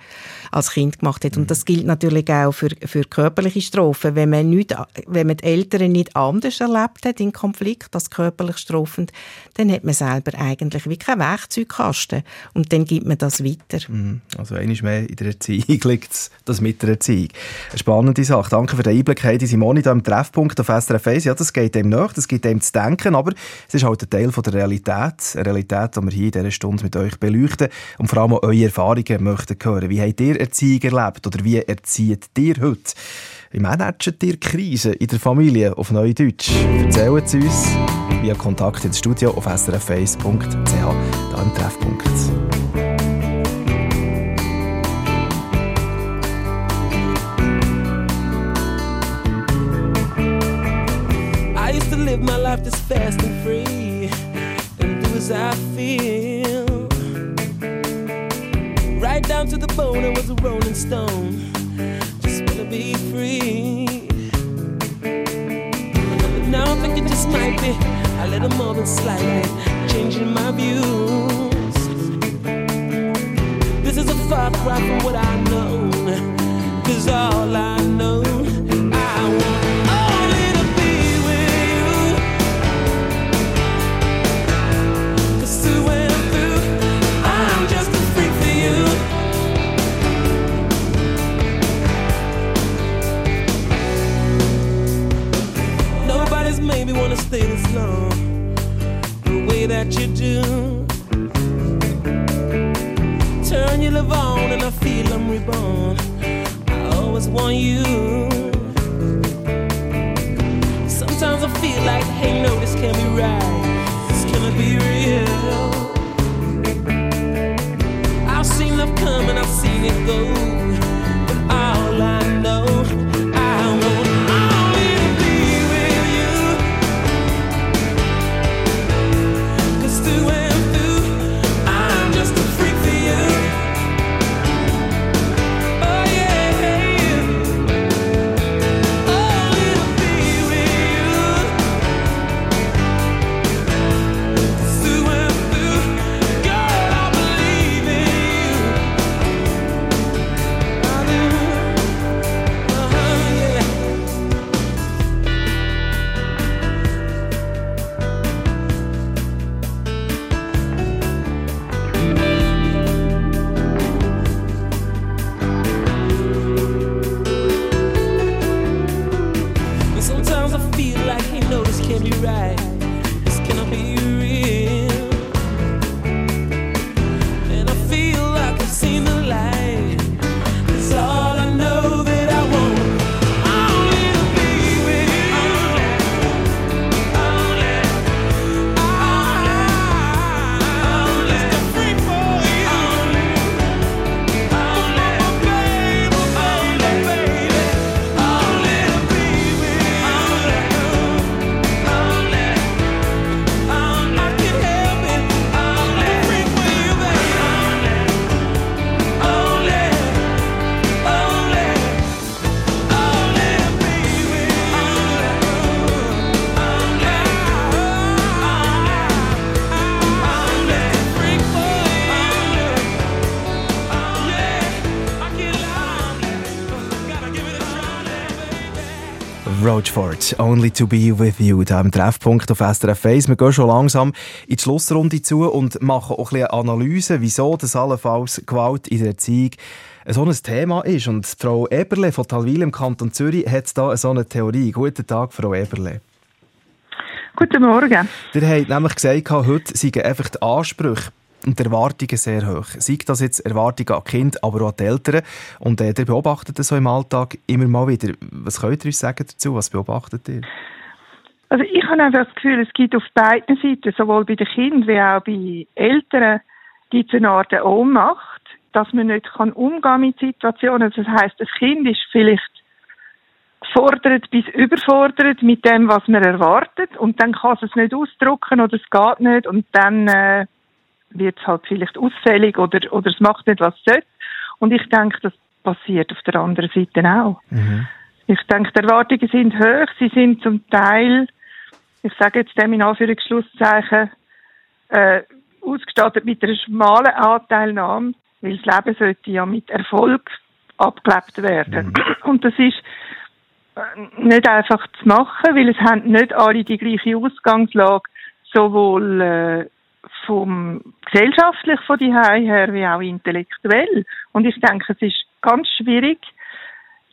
Als Kind gemacht hat. Und das gilt natürlich auch für, für körperliche Strafen. Wenn man, nicht, wenn man die Eltern nicht anders erlebt hat in Konflikt als körperlich strafend, dann hat man selber eigentlich wie kein Werkzeugkasten und dann gibt man das weiter. Mhm. Also eines mehr in der Erziehung liegt das mit der Erziehung. Eine spannende Sache. Danke für den Einblick, Heidi Simoni, hier im Treffpunkt auf SRF 1. Ja, das geht dem nach, das gibt dem zu denken, aber es ist halt ein Teil von der Realität, eine Realität, die wir hier in dieser Stunde mit euch beleuchten und vor allem auch eure Erfahrungen möchten hören. Wie habt ihr Erziehung erlebt oder wie erzieht ihr heute? Wie managt ihr Krise in der Familie auf Neudeutsch? Erzählt es uns via Kontakt ins Studio auf srf1.ch, da im Treffpunkt. I used to live my life just fast and free and do as I feel. Right down to the bone, I was a rolling stone. Just wanna be free. But now I think it just might be little more than slightly changing my views. This is a far cry from what I know. Cause all I know, I want only to be with you. Cause through and through, I'm just a freak for you. Nobody's made me wanna stay this long that you do. Turn your love on and I feel I'm reborn. I always want you. Sometimes I feel like, hey, no, this can't be right. This cannot be real. I've seen love come and I've seen it go. Roachford, Only to be with you, da im Treffpunkt auf SRF 1. Wir gehen schon langsam in die Schlussrunde zu und machen auch ein bisschen Analyse, wieso das allenfalls Gewalt in der Erziehung so ein Thema ist. Und Frau Eberle von Talwil im Kanton Zürich hat da so eine Theorie. Guten Tag, Frau Eberle. Guten Morgen. Ihr habt nämlich gesagt, heute seien einfach die Ansprüche und die Erwartungen sehr hoch. Sei das jetzt Erwartungen an die Kinder, aber auch an die Eltern. Und äh, ihr beobachtet das so im Alltag immer mal wieder. Was könnt ihr uns sagen dazu? Was beobachtet ihr? Also ich habe einfach das Gefühl, es gibt auf beiden Seiten, sowohl bei den Kindern wie auch bei Eltern, gibt es eine Art Ohnmacht, dass man nicht kann umgehen mit Situationen. Das heißt, das Kind ist vielleicht fordert bis überfordert mit dem, was man erwartet und dann kann es nicht ausdrucken oder es geht nicht und dann äh, wird es halt vielleicht ausfällig oder, oder es macht nicht, was es sollte. Und ich denke, das passiert auf der anderen Seite auch. Ich denke, die Erwartungen sind hoch. Sie sind zum Teil, ich sage jetzt dem in Anführungsschlusszeichen, äh, ausgestattet mit einer schmalen Anteilnahme, weil das Leben sollte ja mit Erfolg abgelebt werden. Und das ist äh, nicht einfach zu machen, weil es haben nicht alle die gleiche Ausgangslage, sowohl äh, vom gesellschaftlich von die her wie auch intellektuell. Und ich denke, es ist ganz schwierig,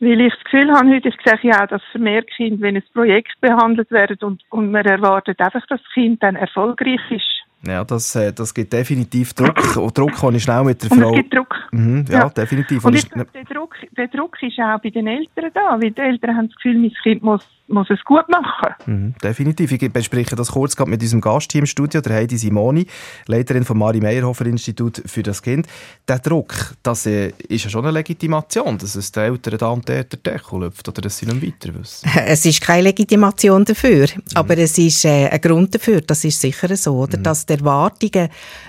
weil ich das Gefühl habe heute, ich sehe ja auch, dass vermehrt Kinder, wenn ein Projekt behandelt werden und, und man erwartet einfach, dass das Kind dann erfolgreich ist. Ja, das, äh, das gibt definitiv Druck. Und Druck kann ich schnell mit der Und es Frau... gibt Druck. Mhm, ja, Ja. definitiv. Und Und ich glaube, der Druck, der Druck ist auch bei den Eltern da, weil die Eltern haben das Gefühl, mein Kind muss, muss es gut machen. Mhm, definitiv. Ich bespreche das kurz gerade mit unserem Gast hier im Studio, der Heidi Simoni, Leiterin vom Mari Meyerhofer Institut für das Kind. Der Druck, das äh, ist ja schon eine Legitimation, dass es den Eltern da und der Deckel läuft oder dass sie nicht weiter wissen. Es ist keine Legitimation dafür, aber es ist äh, ein Grund dafür, das ist sicher so, oder? dass die Erwartungen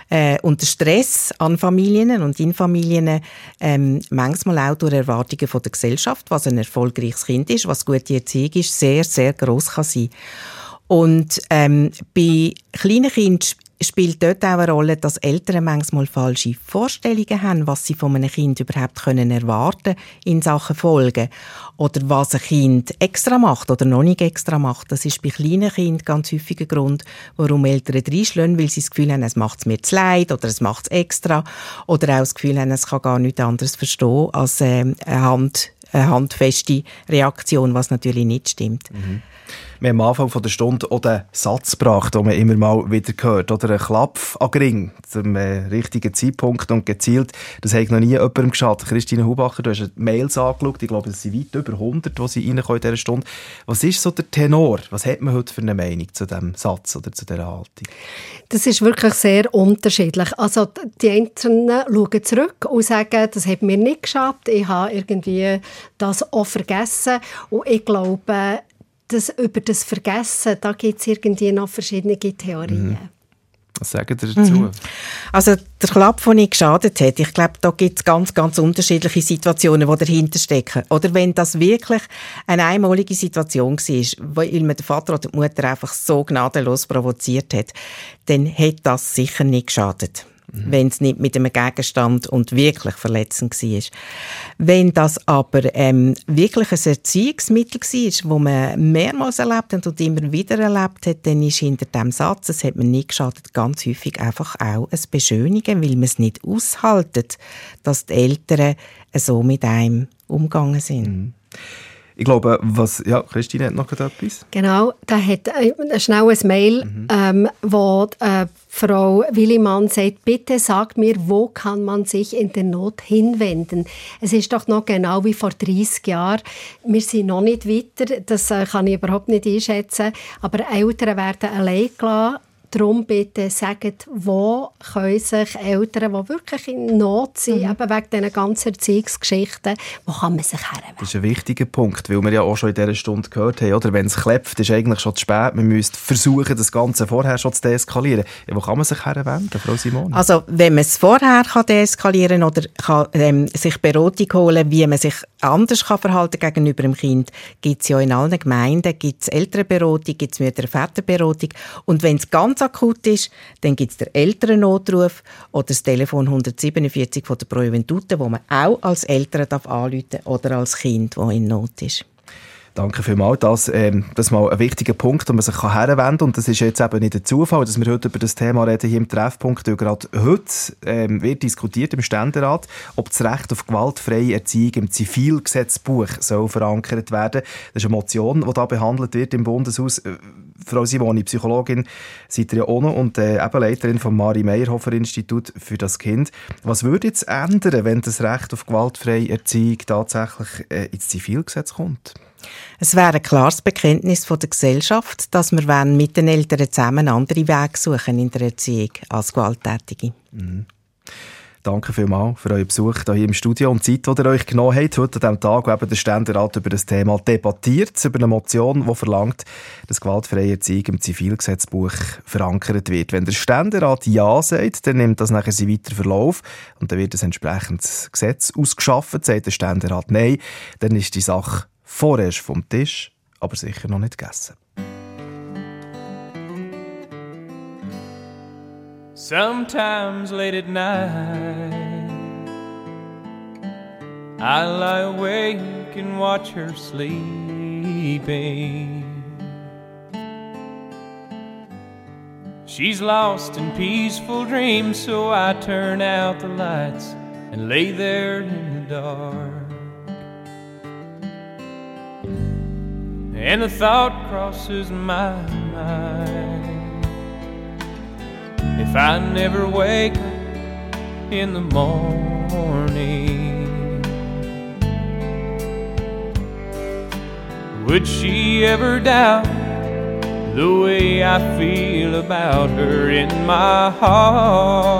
äh, und der Stress an Familien und in Familien ähm, manchmal auch durch Erwartungen von der Gesellschaft, was ein erfolgreiches Kind ist, was gute Erziehung ist, sehr, sehr groß kann sein. Und ähm, bei kleinen Kindern spielt dort auch eine Rolle, dass Eltern manchmal falsche Vorstellungen haben, was sie von einem Kind überhaupt können erwarten in Sachen Folgen oder was ein Kind extra macht oder noch nicht extra macht. Das ist bei kleinen Kindern ganz häufig ein Grund, warum Eltern reinschlagen, weil sie das Gefühl haben, es macht es mir zu leid oder es macht es extra oder auch das Gefühl haben, es kann gar nichts anderes verstehen als ähm, eine, Hand, eine handfeste Reaktion, was natürlich nicht stimmt. Wir haben am Anfang der Stunde auch den Satz gebracht, den man immer mal wieder hört. Oder ein Klapf an den Ring zum äh, richtigen Zeitpunkt und gezielt. Das hat noch nie jemandem geschadet. Christine Hubacher, du hast die Mails angeschaut. Ich glaube, es sind weit über 100, die sie in dieser Stunde. Was ist so der Tenor? Was hat man heute für eine Meinung zu diesem Satz oder zu dieser Haltung? Das ist wirklich sehr unterschiedlich. Also die Einzelnen schauen zurück und sagen, das hat mir nicht geschafft, ich habe irgendwie das auch vergessen. Und ich glaube, dass über das Vergessen, da gibt es irgendwie noch verschiedene Theorien. Was sagen Sie dazu? Mhm. Also der Klapp, der nicht geschadet hat, ich glaube, da gibt es ganz, ganz unterschiedliche Situationen, die dahinter stecken. Oder wenn das wirklich eine einmalige Situation war, weil man den Vater oder die Mutter einfach so gnadenlos provoziert hat, dann hat das sicher nicht geschadet. Wenn es nicht mit einem Gegenstand und wirklich verletzend war. Wenn das aber ähm, wirklich ein Erziehungsmittel war, wo man mehrmals erlebt hat und immer wieder erlebt hat, dann ist hinter dem Satz, es hat mir nicht geschadet, ganz häufig einfach auch ein Beschönigen, weil man es nicht aushaltet, dass die Eltern so mit einem umgegangen sind. Ich glaube, was... Ja, Christine hat noch gerade etwas. Genau, da hat äh, schnell ein Mail, ähm, wo äh, Frau Willimann sagt, bitte sagt mir, wo kann man sich in der Not hinwenden? Es ist doch noch genau wie vor 30 Jahren. Wir sind noch nicht weiter, das äh, kann ich überhaupt nicht einschätzen, aber Eltern werden allein gelassen. Darum bitte sagt, wo können sich Eltern, die wirklich in Not sind, eben wegen diesen ganzen Erziehungsgeschichten, wo kann man sich herwenden? Das ist ein wichtiger Punkt, weil wir ja auch schon in dieser Stunde gehört haben, oder? wenn es klepft, ist eigentlich schon zu spät. Man müsste versuchen, das Ganze vorher schon zu deeskalieren. Ja, wo kann man sich herwenden, Frau Simone? Also wenn man es vorher kann deeskalieren oder kann, ähm, sich Beratung holen, wie man sich anders kann verhalten gegenüber dem Kind, gibt es ja in allen Gemeinden. Gibt's Elternberatung, gibt es Mütter-Väterberatung und wenn es ganz akut ist, dann gibt es den Elternnotruf oder das Telefon 147 von der Pro Juventute, wo man auch als Eltern darf oder als Kind, das in Not ist. Danke vielmals. Das, ähm, das ist mal ein wichtiger Punkt, wo man sich herwenden kann. Und das ist jetzt eben nicht ein Zufall, dass wir heute über das Thema reden hier im Treffpunkt, gerade heute ähm, wird diskutiert im Ständerat, ob das Recht auf gewaltfreie Erziehung im Zivilgesetzbuch soll verankert werden. Das ist eine Motion, die da behandelt wird im Bundeshaus. Äh, Frau Simoni, Psychologin, seid ihr ja auch noch und äh, eben Leiterin vom Mari Meyerhofer Institut für das Kind. Was würde jetzt ändern, wenn das Recht auf gewaltfreie Erziehung tatsächlich äh, ins Zivilgesetz kommt? Es wäre ein klares Bekenntnis von der Gesellschaft, dass wir mit den Eltern zusammen andere Wege suchen in der Erziehung als Gewalttätige. Danke vielmals für euren Besuch hier im Studio und die Zeit, die ihr euch genommen habt. Heute an dem Tag, wo eben der Ständerat über das Thema debattiert, über eine Motion, die verlangt, dass gewaltfreie Erziehung im Zivilgesetzbuch verankert wird. Wenn der Ständerat Ja sagt, dann nimmt das nachher seinen weiteren Verlauf und dann wird ein entsprechendes Gesetz ausgeschafft. Sagt der Ständerat Nein, dann ist die Sache vorerst vom Tisch, aber sicher noch nicht gegessen. Sometimes late at night, I lie awake and watch her sleeping. She's lost in peaceful dreams, so I turn out the lights and lay there in the dark. And a thought crosses my mind. If I never wake up in the morning, would she ever doubt the way I feel about her in my heart?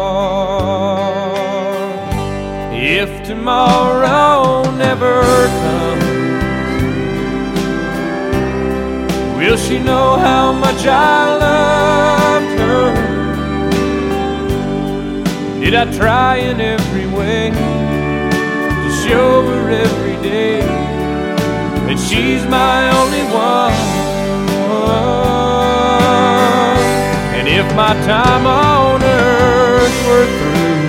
If tomorrow never comes, will she know how much I loved her? Did I try in every way to show her every day that she's my only one? And if my time on earth were through,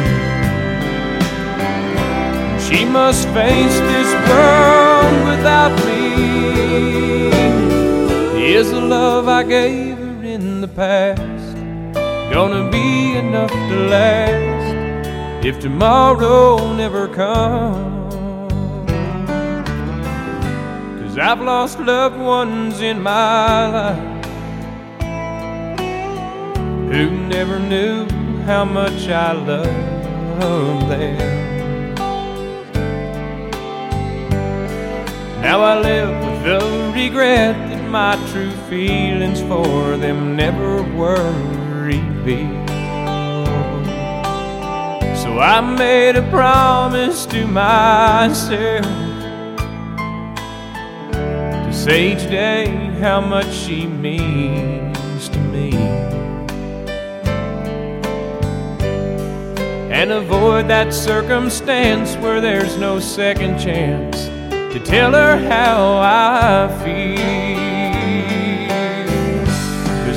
she must face this world without me. Is the love I gave her in the past gonna be enough to last? if tomorrow never comes. Cause I've lost loved ones in my life who never knew how much I loved them. Now I live with the regret my true feelings for them never were revealed. So I made a promise to myself to say today how much she means to me and avoid that circumstance where there's no second chance to tell her how I feel.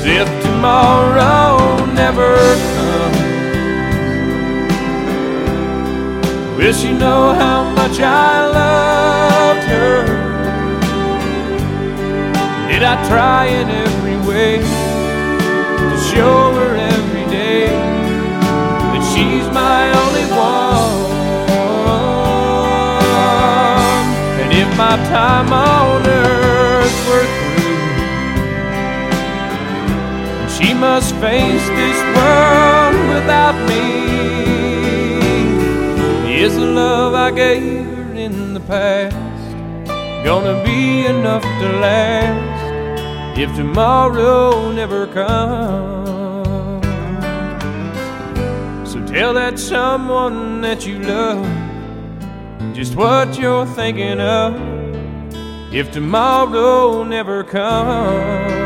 Cause if tomorrow never comes, Will she know how much I loved her? Did I try in every way to show her every day that she's my only one? And if my time on earth she must face this world without me. Is the love I gave her in the past gonna be enough to last if tomorrow never comes? So tell that someone that you love just what you're thinking of if tomorrow never comes.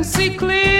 Can see clearly